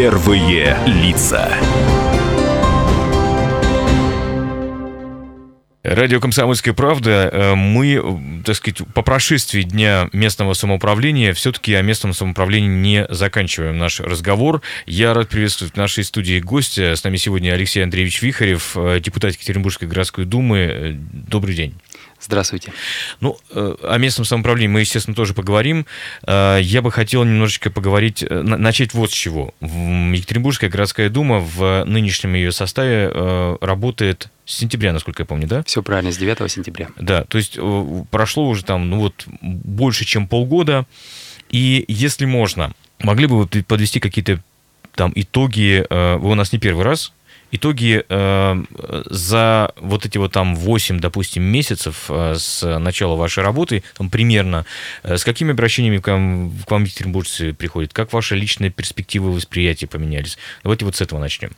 Первые лица. Радио «Комсомольская правда». Э, мы, так сказать, по прошествии Дня местного самоуправления все-таки о местном самоуправлении не заканчиваем наш разговор. Я рад приветствовать в нашей студии гостя. С нами сегодня Алексей Андреевич Вихарев, э, депутат Екатеринбургской городской думы. Э, добрый день. Здравствуйте. Ну, о местном самоуправлении мы, естественно, тоже поговорим. Я бы хотел немножечко поговорить, начать вот с чего. Екатеринбургская городская дума в нынешнем ее составе работает с сентября, насколько я помню, да? Все правильно, с 9 сентября. Да, то есть э, прошло уже там, ну вот, больше, чем полгода. И если можно, могли бы вы подвести какие-то там итоги, э, вы у нас не первый раз, итоги э, за вот эти вот там 8, допустим, месяцев с начала вашей работы, там примерно, с какими обращениями к вам, к вам екатеринбуржцы приходят? Как ваши личные перспективы восприятия поменялись? Давайте вот с этого начнем.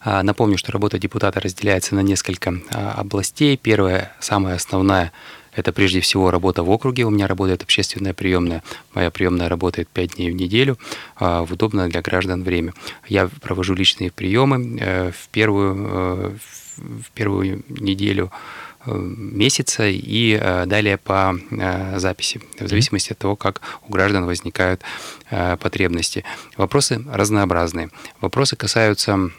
А, напомню, что работа депутата разделяется на несколько а, областей. Первая, самая основная, это прежде всего работа в округе. У меня работает общественная приемная. Моя приемная работает 5 дней в неделю а, в удобное для граждан время. Я провожу личные приемы э, в первую, э, в первую неделю Э, месяца и далее по записи, в зависимости от того, как у граждан возникают потребности. Вопросы разнообразные. Вопросы касаются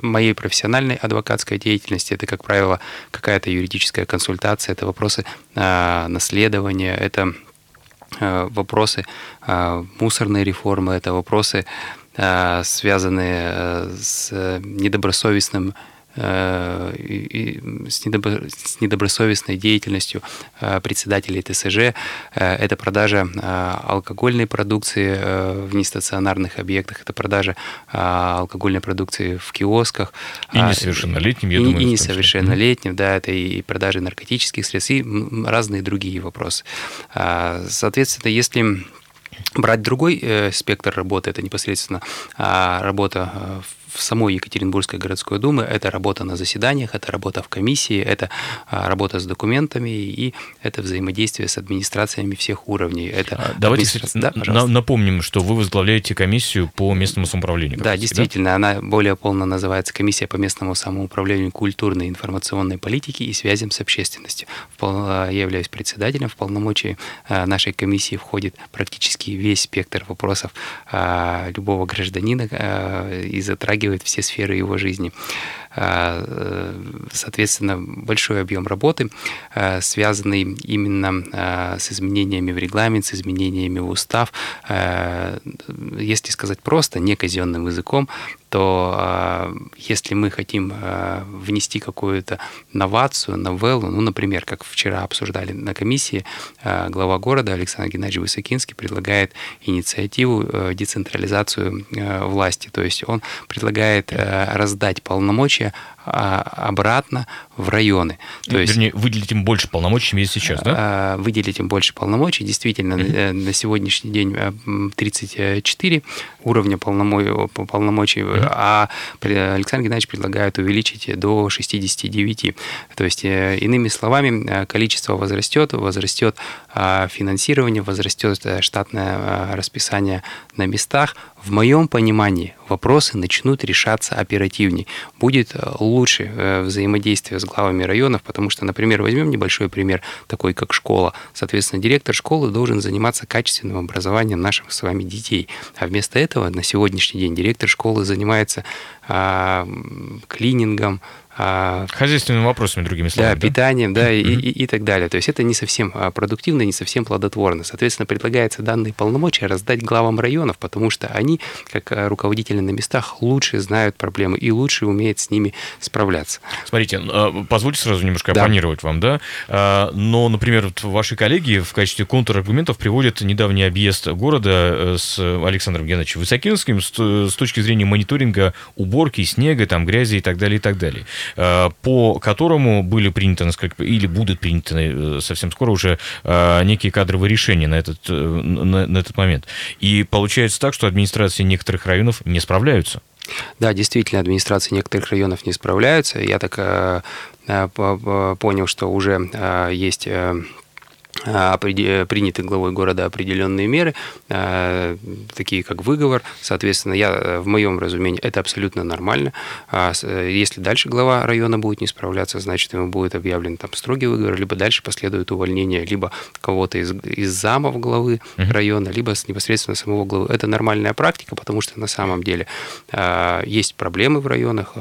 моей профессиональной адвокатской деятельности. Это, как правило, какая-то юридическая консультация, это вопросы наследования, это вопросы мусорной реформы, это вопросы, связанные с недобросовестным Э, с, недобросовестной деятельностью э, председателей ТСЖ. Э, это продажа алкогольной продукции в нестационарных объектах, это продажа алкогольной продукции в киосках. И несовершеннолетним, я и, думаю. И несовершеннолетним, да, это и продажи наркотических средств, и разные другие вопросы. Соответственно, если брать другой э, спектр работы, это непосредственно э, работа в самой Екатеринбургской городской думы. Это работа на заседаниях, это работа в комиссии, это а, работа с документами и это взаимодействие с администрациями всех уровней. Это а, Давайте администра... да, напомним, что вы возглавляете комиссию по местному самоуправлению. Да, действительно, да? она более полно называется комиссия по местному самоуправлению культурной и информационной политики и связям с общественностью. Я являюсь председателем в полномочии а, нашей комиссии входит практически весь спектр вопросов любого гражданина и затрагивает затрагивает все сферы его жизни. А, э, соответственно, большой объем работы, а, связанный именно а, с изменениями в регламент, с изменениями в устав. Если сказать просто, не казенным языком, то если мы хотим внести какую-то новацию, новеллу, ну, например, как вчера обсуждали на комиссии, глава города Александр Геннадьевич Высокинский предлагает инициативу э, децентрализацию э, власти, то есть он предлагает э, раздать полномочия а, обратно в районы. То есть, Вернее, выделить им больше полномочий, чем есть сейчас, да? А, выделить им больше полномочий. Действительно, mm-hmm. на сегодняшний день 34 уровня полномочий, полномочий mm-hmm. а Александр Геннадьевич предлагает увеличить до 69. То есть, э, иными словами, количество возрастет, возрастет финансирование, возрастет э, штатное расписание на местах. В моем понимании вопросы начнут решаться оперативнее. Будет э, лучше э, взаимодействие с главами районов, потому что, например, возьмем небольшой пример, такой как школа. Соответственно, директор школы должен заниматься качественным образованием наших с вами детей. А вместо этого на сегодняшний день директор школы занимается а, клинингом, Хозяйственными вопросами, другими словами. Да, да? питанием, да, и, и, и так далее. То есть это не совсем а, продуктивно, не совсем плодотворно. Соответственно, предлагается данные полномочия раздать главам районов, потому что они, как а, руководители на местах, лучше знают проблемы и лучше умеют с ними справляться. Смотрите, позвольте сразу немножко да. оппонировать вам, да? Но, например, ваши коллеги в качестве контраргументов приводят недавний объезд города э, с Александром Геннадьевичем Высокинским с точки зрения мониторинга уборки, снега, там, грязи и так далее, и так далее. Э, по которому были приняты, насколько, или будут приняты э, совсем скоро уже э, некие кадровые решения на этот, на, на этот момент. И получается так, что администрации некоторых районов не справляются. Да, действительно, администрации некоторых районов не справляются. Я так понял, что уже есть а, приняты главой города определенные меры, а, такие как выговор. Соответственно, я, в моем разумении, это абсолютно нормально. А если дальше глава района будет не справляться, значит, ему будет объявлен там строгий выговор, либо дальше последует увольнение либо кого-то из, из замов главы uh-huh. района, либо с непосредственно самого главы. Это нормальная практика, потому что на самом деле есть проблемы в районах,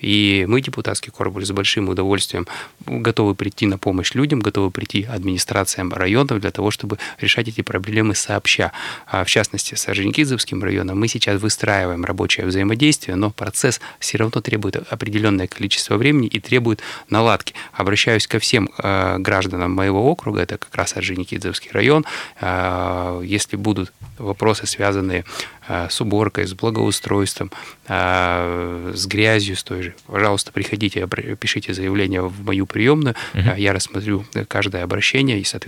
и мы, депутатский корпус, с большим удовольствием готовы прийти на помощь людям, готовы прийти администрации администрациям районов для того, чтобы решать эти проблемы сообща. А в частности, с Орджоникидзевским районом мы сейчас выстраиваем рабочее взаимодействие, но процесс все равно требует определенное количество времени и требует наладки. Обращаюсь ко всем э, гражданам моего округа, это как раз Орджоникидзевский район. Э, если будут вопросы, связанные э, с уборкой, с благоустройством, с грязью, с той же, пожалуйста, приходите, пишите заявление в мою приемную, угу. я рассмотрю каждое обращение и, соответственно,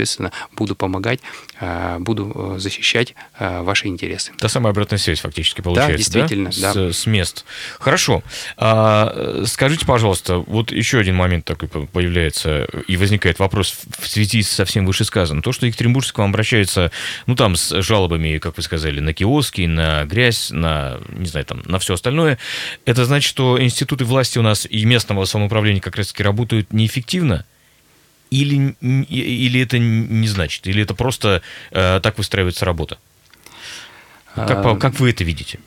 буду помогать, а, буду э, защищать а, ваши интересы. Та самая обратная связь фактически получается, да? действительно, да? да. С, с мест. Хорошо. А, скажите, пожалуйста, вот еще один момент такой появляется и возникает вопрос в связи со всем вышесказанным. То, что Екатеринбургск к вам обращается, ну, там, с жалобами, как вы сказали, на киоски, на грязь, на, не знаю, там, на все остальное, это значит, что институты власти у нас и местного самоуправления как раз-таки работают неэффективно? Или, или это не значит? Или это просто э, так выстраивается работа? Как, а... как вы это видите?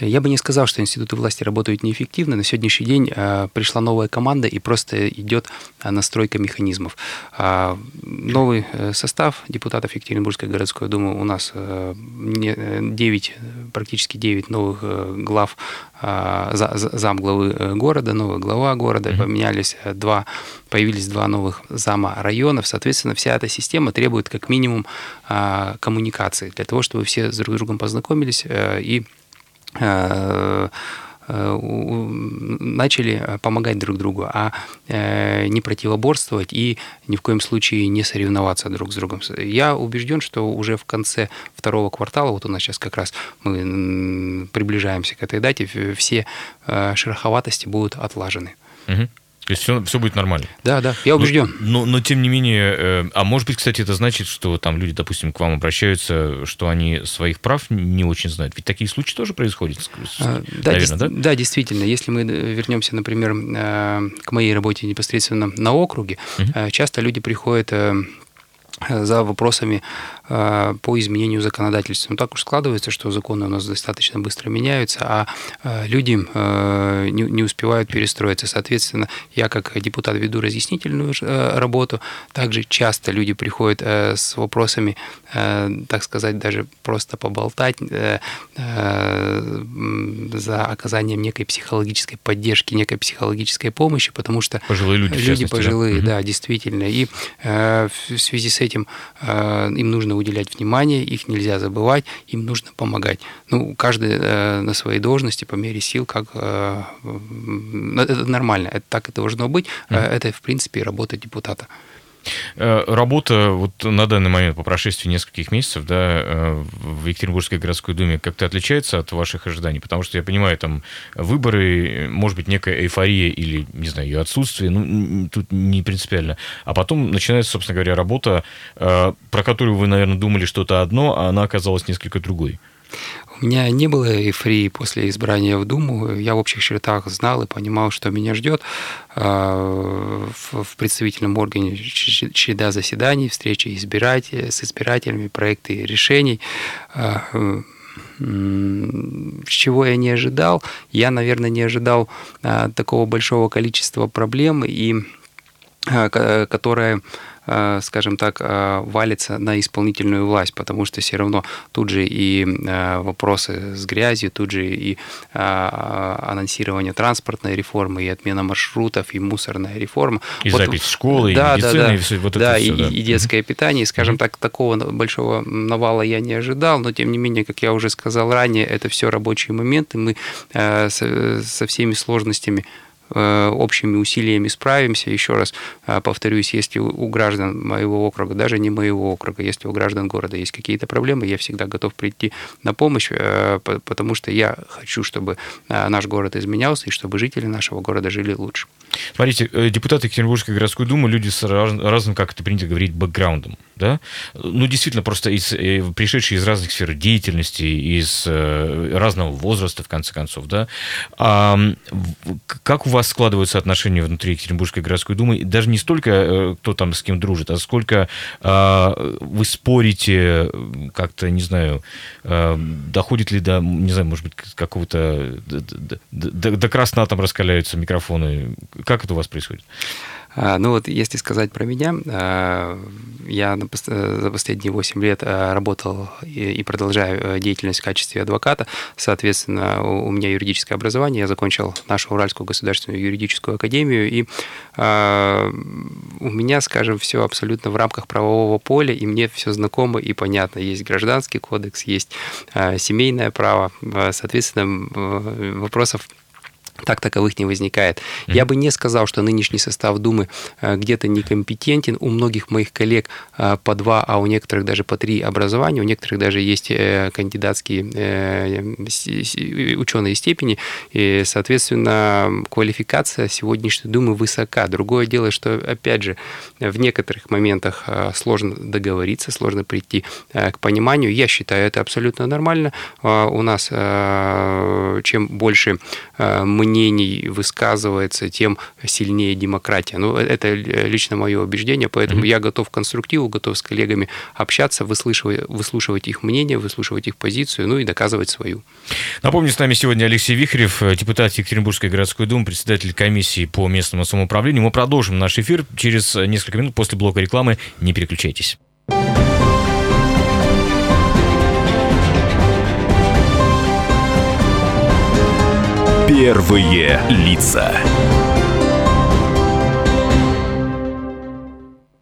Я бы не сказал, что институты власти работают неэффективно. На сегодняшний день э, пришла новая команда и просто идет э, настройка механизмов. А, новый э, состав депутатов Екатеринбургской городской думы у нас 9, практически 9 новых глав а, зам главы города, новая глава города, поменялись два, появились два новых зама районов. Соответственно, вся эта система требует как минимум а, коммуникации для того, чтобы все с друг другом познакомились и Э, э, начали помогать друг другу, а э, не противоборствовать и ни в коем случае не соревноваться друг с другом. Я убежден, что уже в конце второго квартала, вот у нас сейчас как раз мы приближаемся к этой дате, все шероховатости будут отлажены. Угу. То есть все, все будет нормально. Да, да, я убежден. Но, но, но тем не менее, э, а может быть, кстати, это значит, что там люди, допустим, к вам обращаются, что они своих прав не очень знают. Ведь такие случаи тоже происходят, а, да, наверное, да? Да, действительно. Если мы вернемся, например, э, к моей работе непосредственно на округе, угу. часто люди приходят за вопросами э, по изменению законодательства. Но так уж складывается, что законы у нас достаточно быстро меняются, а э, люди э, не успевают перестроиться. Соответственно, я как депутат веду разъяснительную работу. Также часто люди приходят с вопросами, так сказать, даже просто поболтать за оказанием некой психологической поддержки, некой психологической помощи, потому что пожилые люди, люди пожилые, да, действительно. И в связи с этим э, им нужно уделять внимание, их нельзя забывать, им нужно помогать. Ну, каждый э, на своей должности по мере сил, как э, это нормально, это так и должно быть. Mm-hmm. Это, в принципе, работа депутата. Э, работа вот на данный момент, по прошествии нескольких месяцев, да, э, в Екатеринбургской городской думе как-то отличается от ваших ожиданий? Потому что я понимаю, там выборы, может быть, некая эйфория или, не знаю, ее отсутствие, ну, тут не принципиально. А потом начинается, собственно говоря, работа, э, про которую вы, наверное, думали что-то одно, а она оказалась несколько другой. У меня не было эйфории после избрания в Думу. Я в общих чертах знал и понимал, что меня ждет. А, в представительном органе череда заседаний, встречи избирателей, с избирателями, проекты решений а, чего я не ожидал? Я, наверное, не ожидал а, такого большого количества проблем, и, которые Э, скажем так, э, валится на исполнительную власть, потому что все равно тут же и э, вопросы с грязью, тут же и анонсирование транспортной реформы, и отмена маршрутов, и мусорная реформа. И вот, запись школы, да, и медицина, да, да. и все, вот да, это все. И, да, и детское питание. И, скажем так, такого большого навала я не ожидал, но тем не менее, как я уже сказал ранее, это все рабочие моменты. Мы со всеми сложностями общими усилиями справимся. Еще раз повторюсь, если у граждан моего округа, даже не моего округа, если у граждан города есть какие-то проблемы, я всегда готов прийти на помощь, потому что я хочу, чтобы наш город изменялся и чтобы жители нашего города жили лучше. Смотрите, э, депутаты Екатеринбургской городской думы люди с разным, как это принято говорить, бэкграундом. Да? Ну, действительно, просто из, э, пришедшие из разных сфер деятельности, из э, разного возраста, в конце концов. Да? А, как у вас складываются отношения внутри Екатеринбургской городской думы? Даже не столько, кто там с кем дружит, а сколько а, вы спорите, как-то, не знаю, доходит ли до, не знаю, может быть, какого-то... До, до, до красна там раскаляются микрофоны как это у вас происходит? А, ну вот, если сказать про меня, а, я за последние 8 лет а, работал и продолжаю э, деятельность в качестве адвоката. Соответственно, у меня юридическое образование. Я закончил нашу Уральскую государственную юридическую академию. И у меня, скажем, все абсолютно в рамках правового поля, и мне все знакомо и понятно. Есть гражданский кодекс, есть семейное право. Соответственно, вопросов так таковых не возникает. Mm-hmm. Я бы не сказал, что нынешний состав Думы э, где-то некомпетентен. У многих моих коллег э, по два, а у некоторых даже по три образования, у некоторых даже есть э, кандидатские ученые степени, и, соответственно, квалификация сегодняшней Думы высока. Другое дело, что, опять же, в некоторых моментах сложно договориться, сложно прийти к пониманию. Я считаю, это абсолютно нормально. У нас чем больше мы мнений высказывается, тем сильнее демократия. Ну, это лично мое убеждение, поэтому mm-hmm. я готов к конструктиву, готов с коллегами общаться, выслушивать, выслушивать их мнение, выслушивать их позицию, ну и доказывать свою. Напомню, с нами сегодня Алексей Вихрев, депутат Екатеринбургской городской думы, председатель комиссии по местному самоуправлению. Мы продолжим наш эфир через несколько минут после блока рекламы. Не переключайтесь. Первые лица.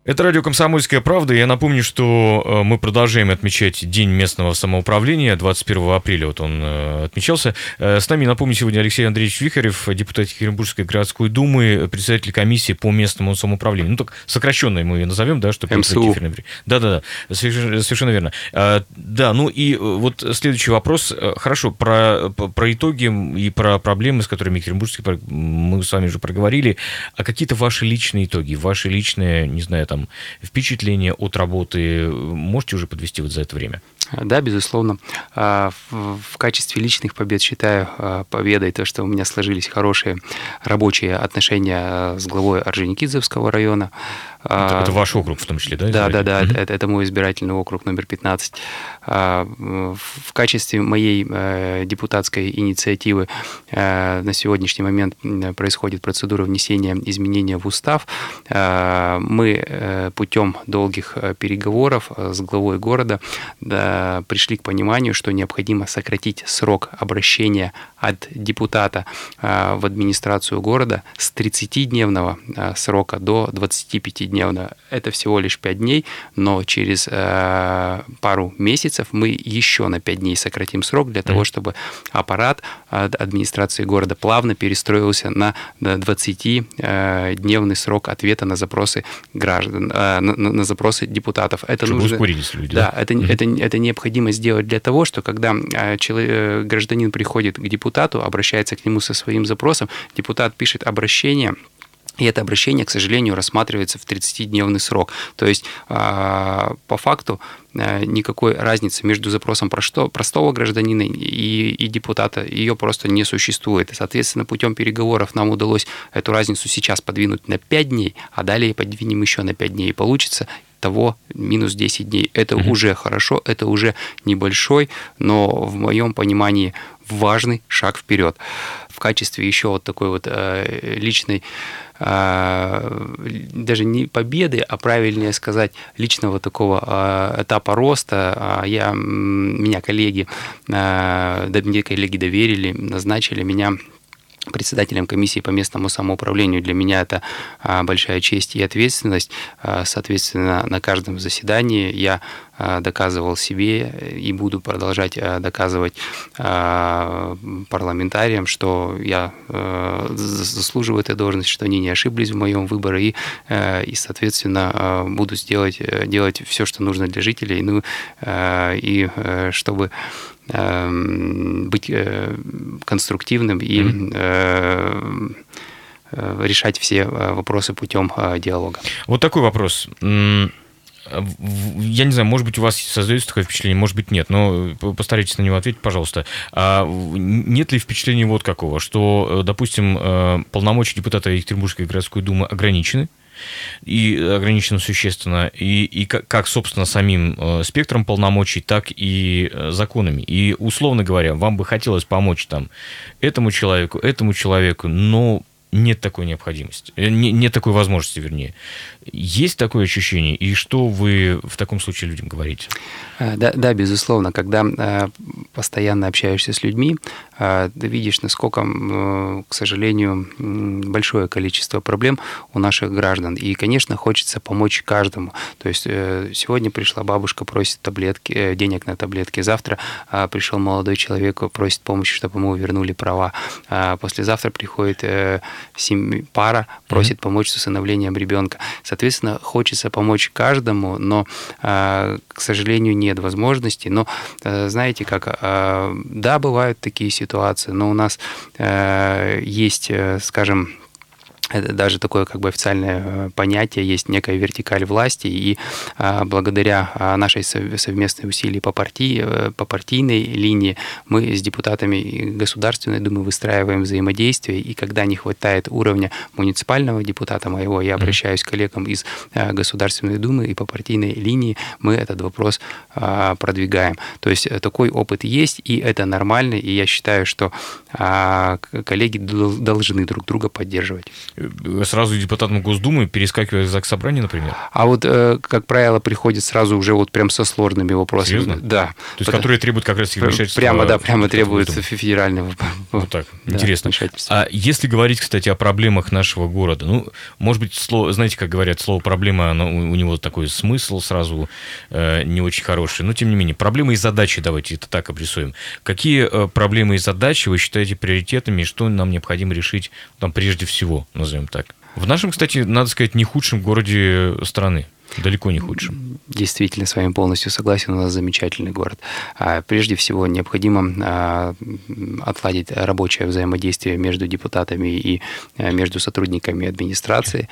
Это радио «Комсомольская правда». Я напомню, что э, мы продолжаем отмечать День местного самоуправления. 21 апреля вот он э, отмечался. Э, с нами, напомню, сегодня Алексей Андреевич Вихарев, депутат Екатеринбургской городской думы, председатель комиссии по местному самоуправлению. Ну, так сокращенно мы ее назовем, да, чтобы... МСУ. Да-да-да, совершенно, совершенно верно. Да, ну и вот следующий вопрос. Хорошо, про, про итоги и про проблемы, с которыми Екатеринбургский мы с вами уже проговорили. А какие-то ваши личные итоги, ваши личные, не знаю, там, там впечатления от работы можете уже подвести вот за это время? Да, безусловно. А, в качестве личных побед считаю а, победой то, что у меня сложились хорошие рабочие отношения а, с главой Орджоникидзевского района. Это, это ваш округ в том числе, да? Да, да, да. Угу. Это, это мой избирательный округ номер 15. В качестве моей э, депутатской инициативы э, на сегодняшний момент происходит процедура внесения изменения в устав. Мы э, путем долгих переговоров с главой города пришли к пониманию, что необходимо сократить срок обращения от депутата в администрацию города с 30-дневного срока до 25-дневного. Это всего лишь 5 дней, но через пару месяцев мы еще на 5 дней сократим срок для того, чтобы аппарат администрации города плавно перестроился на 20-дневный срок ответа на запросы граждан, э, на, на запросы депутатов. Это чтобы нужно, ускорились люди. Да, да? Это, mm это, это необходимо сделать для того, что когда э, человек, э, гражданин приходит к депутату, обращается к нему со своим запросом, депутат пишет обращение, и это обращение, к сожалению, рассматривается в 30-дневный срок. То есть, а, по факту, а, никакой разницы между запросом простого гражданина и, и депутата ее просто не существует. Соответственно, путем переговоров нам удалось эту разницу сейчас подвинуть на 5 дней, а далее подвинем еще на 5 дней. И получится того минус 10 дней. Это угу. уже хорошо, это уже небольшой, но в моем понимании важный шаг вперед. В качестве еще вот такой вот э, личной э, даже не победы, а правильнее сказать личного такого э, этапа роста. Я, меня коллеги, мне коллеги доверили, назначили меня председателем комиссии по местному самоуправлению. Для меня это а, большая честь и ответственность. А, соответственно, на каждом заседании я а, доказывал себе и буду продолжать доказывать парламентариям, что я заслуживаю этой должности, что они не ошиблись в моем выборе и, и соответственно, буду сделать, делать все, что нужно для жителей, ну и чтобы Эм, быть э, конструктивным и mm-hmm. решать все вопросы путем диалога. Вот такой вопрос. Я не знаю, может быть, у вас создается такое впечатление, может быть, нет, но постарайтесь на него ответить, пожалуйста. А нет ли впечатления вот какого, что, допустим, полномочия депутата Екатеринбургской городской думы ограничены, и ограничено существенно, и, и как, как, собственно, самим э, спектром полномочий, так и э, законами. И, условно говоря, вам бы хотелось помочь там этому человеку, этому человеку, но нет такой необходимости, э, нет такой возможности, вернее. Есть такое ощущение, и что вы в таком случае людям говорите? Э, да, да безусловно, когда э, постоянно общаешься с людьми, ты видишь, насколько, к сожалению, большое количество проблем у наших граждан. И, конечно, хочется помочь каждому. То есть сегодня пришла бабушка, просит таблетки, денег на таблетки, завтра пришел молодой человек, просит помощи, чтобы ему вернули права. Послезавтра приходит пара просит mm-hmm. помочь с усыновлением ребенка. Соответственно, хочется помочь каждому, но, а, к сожалению, нет возможности. Но э, знаете, как, а, да, бывают такие ситуации, но у нас э, есть, э, скажем, это даже такое как бы официальное э, понятие, есть некая вертикаль власти, и а, благодаря а, нашей совместной усилии по, партии, э, по партийной линии мы с депутатами Государственной Думы выстраиваем взаимодействие, и когда не хватает уровня муниципального депутата моего, я обращаюсь к коллегам из э, Государственной Думы, и по партийной линии мы этот вопрос а, продвигаем. То есть такой опыт есть, и это нормально, и я считаю, что коллеги должны друг друга поддерживать. Сразу депутатам Госдумы, перескакивая в ЗАГС собрание, например? А вот, э, как правило, приходит сразу уже вот прям со сложными вопросами. Серьезно? Да. То есть, Потому... которые требуют как раз вмешательства? Прямо, да, прямо требуют федерального. Вот так, да, интересно. А если говорить, кстати, о проблемах нашего города, ну, может быть, слово, знаете, как говорят, слово «проблема», оно, у него такой смысл сразу э, не очень хороший, но тем не менее, проблемы и задачи, давайте это так обрисуем. Какие э, проблемы и задачи вы считаете приоритетными, и что нам необходимо решить там прежде всего? Назовем так. В нашем, кстати, надо сказать, не худшем городе страны. Далеко не худшим. Действительно, с вами полностью согласен. У нас замечательный город. А, прежде всего, необходимо а, отладить рабочее взаимодействие между депутатами и а, между сотрудниками администрации.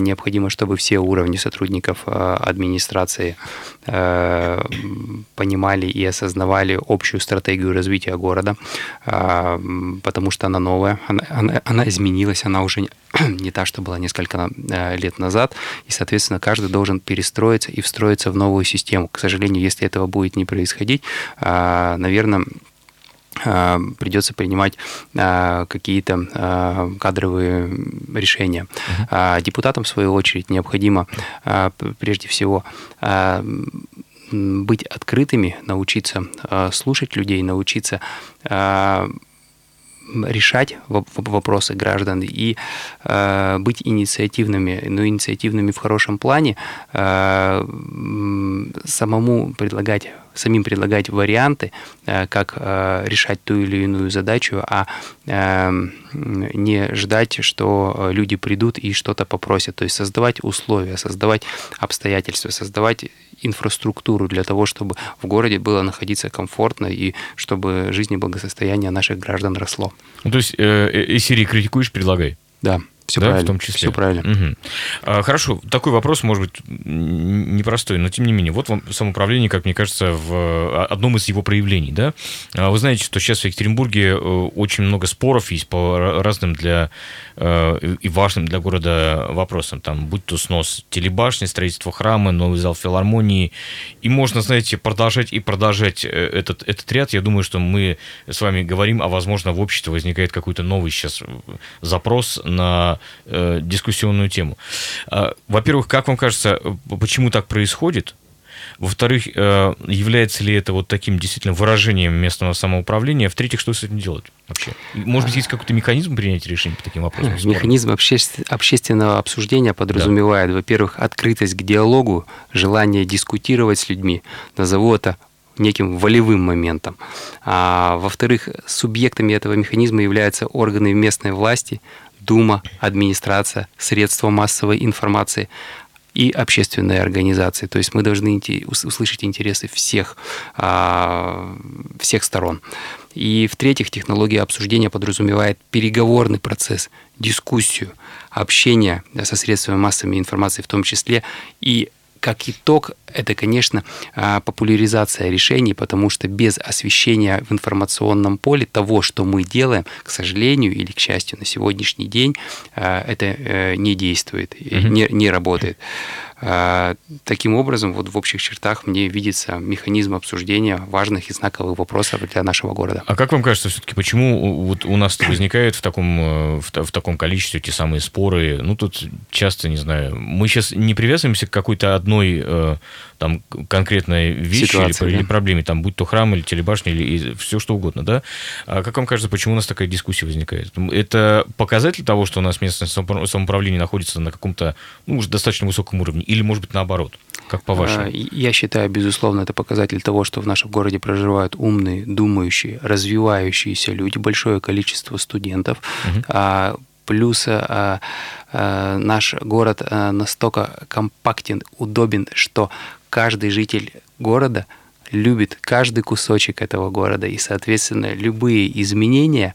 Необходимо, чтобы все уровни сотрудников администрации понимали и осознавали общую стратегию развития города, потому что она новая, она, она, она изменилась, она уже не та, что была несколько лет назад, и, соответственно, каждый должен перестроиться и встроиться в новую систему. К сожалению, если этого будет не происходить, а, наверное, а, придется принимать а, какие-то кадровые решения. Uh-huh. Депутатам, в свою очередь, необходимо прежде всего быть открытыми, научиться слушать людей, научиться решать вопросы граждан и э, быть инициативными, но инициативными в хорошем плане, э, самому предлагать самим предлагать варианты, э, как э, решать ту или иную задачу, а эм, не ждать, что люди придут и что-то попросят. То есть создавать условия, создавать обстоятельства, создавать инфраструктуру для того, чтобы в городе было находиться комфортно и чтобы жизнь и благосостояние наших граждан росло. Ну, то есть, э, э, и Сирии критикуешь, предлагай. Да. Все да, правильно. В том числе. Все правильно. Угу. А, хорошо, такой вопрос, может быть, непростой, но тем не менее. Вот вам самоуправление, как мне кажется, в а, одном из его проявлений, да? А вы знаете, что сейчас в Екатеринбурге э, очень много споров есть по разным для э, и важным для города вопросам. Там, будь то снос телебашни, строительство храма, новый зал филармонии. И можно, знаете, продолжать и продолжать э, этот, этот ряд. Я думаю, что мы с вами говорим, а, возможно, в обществе возникает какой-то новый сейчас запрос на э, дискуссионную тему. А, во-первых, как вам кажется, почему так происходит? Во-вторых, э, является ли это вот таким действительно выражением местного самоуправления? В-третьих, что с этим делать вообще? Может быть, есть какой-то механизм принятия решений по таким вопросам? Механизм обще... общественного обсуждения подразумевает, да. во-первых, открытость к диалогу, желание дискутировать с людьми. Назову это неким волевым моментом. А, во-вторых, субъектами этого механизма являются органы местной власти, Дума, администрация, средства массовой информации и общественные организации. То есть мы должны услышать интересы всех, а, всех сторон. И в-третьих, технология обсуждения подразумевает переговорный процесс, дискуссию, общение со средствами массовой информации в том числе и как итог, это, конечно, а, популяризация решений, потому что без освещения в информационном поле того, что мы делаем, к сожалению или к счастью, на сегодняшний день а, это э, не действует, mm-hmm. не, не работает. А, таким образом, вот в общих чертах мне видится механизм обсуждения важных и знаковых вопросов для нашего города. А как вам кажется, все-таки, почему вот у нас возникает в таком, э, в, в таком количестве те самые споры? Ну, тут часто, не знаю, мы сейчас не привязываемся к какой-то одной э, там конкретной вещи Ситуация, или, да? или проблеме, там, будь то храм или телебашня, или все что угодно, да? А как вам кажется, почему у нас такая дискуссия возникает? Это показатель того, что у нас местное самоуправление находится на каком-то, ну, уже достаточно высоком уровне, или, может быть, наоборот? Как по-вашему? А, я считаю, безусловно, это показатель того, что в нашем городе проживают умные, думающие, развивающиеся люди, большое количество студентов, угу. Плюс а, а, наш город а, настолько компактен, удобен, что каждый житель города любит каждый кусочек этого города, и, соответственно, любые изменения,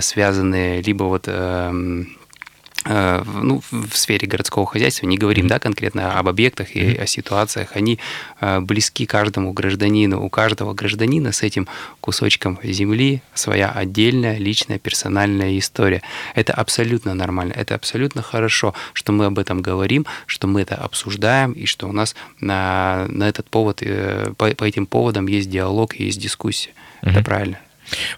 связанные либо вот Э, ну, в сфере городского хозяйства, не говорим да, конкретно об объектах и о ситуациях, они э, близки каждому гражданину. У каждого гражданина с этим кусочком земли своя отдельная, личная, персональная история. Это абсолютно нормально, это абсолютно хорошо, что мы об этом говорим, что мы это обсуждаем, и что у нас на, на этот повод, э, по, по этим поводам есть диалог есть дискуссия. Угу. Это правильно.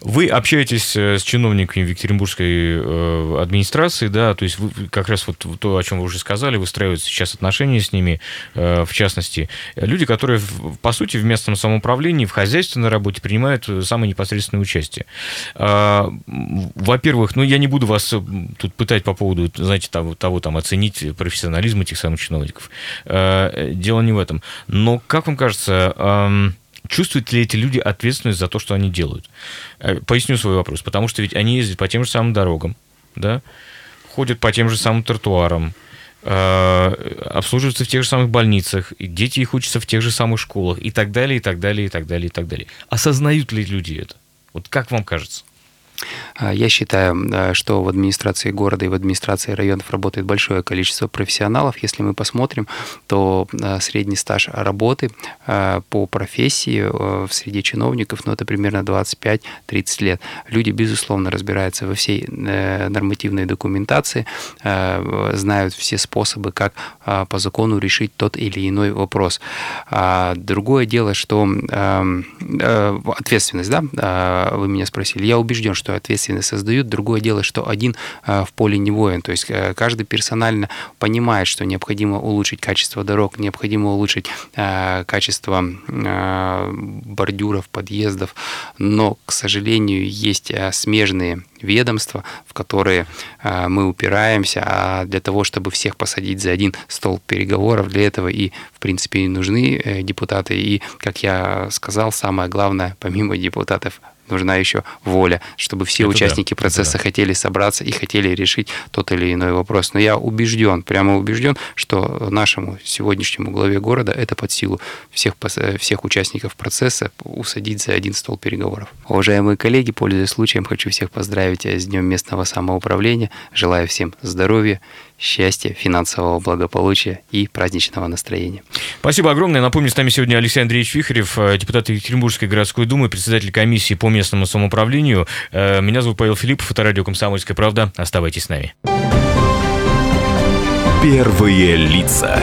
Вы общаетесь э, с чиновниками Екатеринбургской э, администрации, да, то есть вы как раз вот то, о чем вы уже сказали, выстраиваются сейчас отношения с ними, э, в частности, люди, которые, по сути, в местном самоуправлении, в хозяйственной работе принимают самое непосредственное участие. А, во-первых, ну, я не буду вас тут пытать по поводу, знаете, того, того там, оценить профессионализм этих самых чиновников. Дело не в этом. Но, как вам кажется, чувствуют ли эти люди ответственность за то, что они делают? Э, поясню свой вопрос. Потому что ведь они ездят по тем же самым дорогам, да, ходят по тем же самым тротуарам, э, обслуживаются в тех же самых больницах, и дети их учатся в тех же самых школах и так далее, и так далее, и так далее, и так далее. Осознают ли люди это? Вот как вам кажется? А, я считаю, что в администрации города и в администрации районов работает большое количество профессионалов. Если мы посмотрим, то а, средний стаж работы а, по профессии в среде чиновников, ну, это примерно 25-30 лет. Люди, безусловно, разбираются во всей э, нормативной документации, знают все способы, как по закону решить тот или иной вопрос. Другое дело, что э, ответственность, да, вы меня спросили, я убежден, что что ответственность создают. Другое дело, что один а, в поле не воин. То есть э, каждый персонально понимает, что необходимо улучшить качество дорог, необходимо улучшить а, качество бордюров, подъездов. Но, к сожалению, есть смежные ведомства, в которые мы упираемся, а для того, чтобы всех посадить за один стол переговоров, для этого и, в принципе, и нужны э, депутаты. И, как я сказал, самое главное, помимо депутатов, нужна еще воля, чтобы все это участники да, процесса да. хотели собраться и хотели решить тот или иной вопрос. Но я убежден, прямо убежден, что нашему сегодняшнему главе города это под силу всех, всех участников процесса усадить за один стол переговоров. Уважаемые коллеги, пользуясь случаем, хочу всех поздравить с Днем местного самоуправления. Желаю всем здоровья, счастья, финансового благополучия и праздничного настроения. Спасибо огромное. Напомню, с нами сегодня Алексей Андреевич Вихарев, э, депутат Екатеринбургской городской думы, председатель комиссии по местному самоуправлению. Э, меня зовут Павел Филиппов, это радио «Комсомольская правда». Оставайтесь с нами. Первые лица.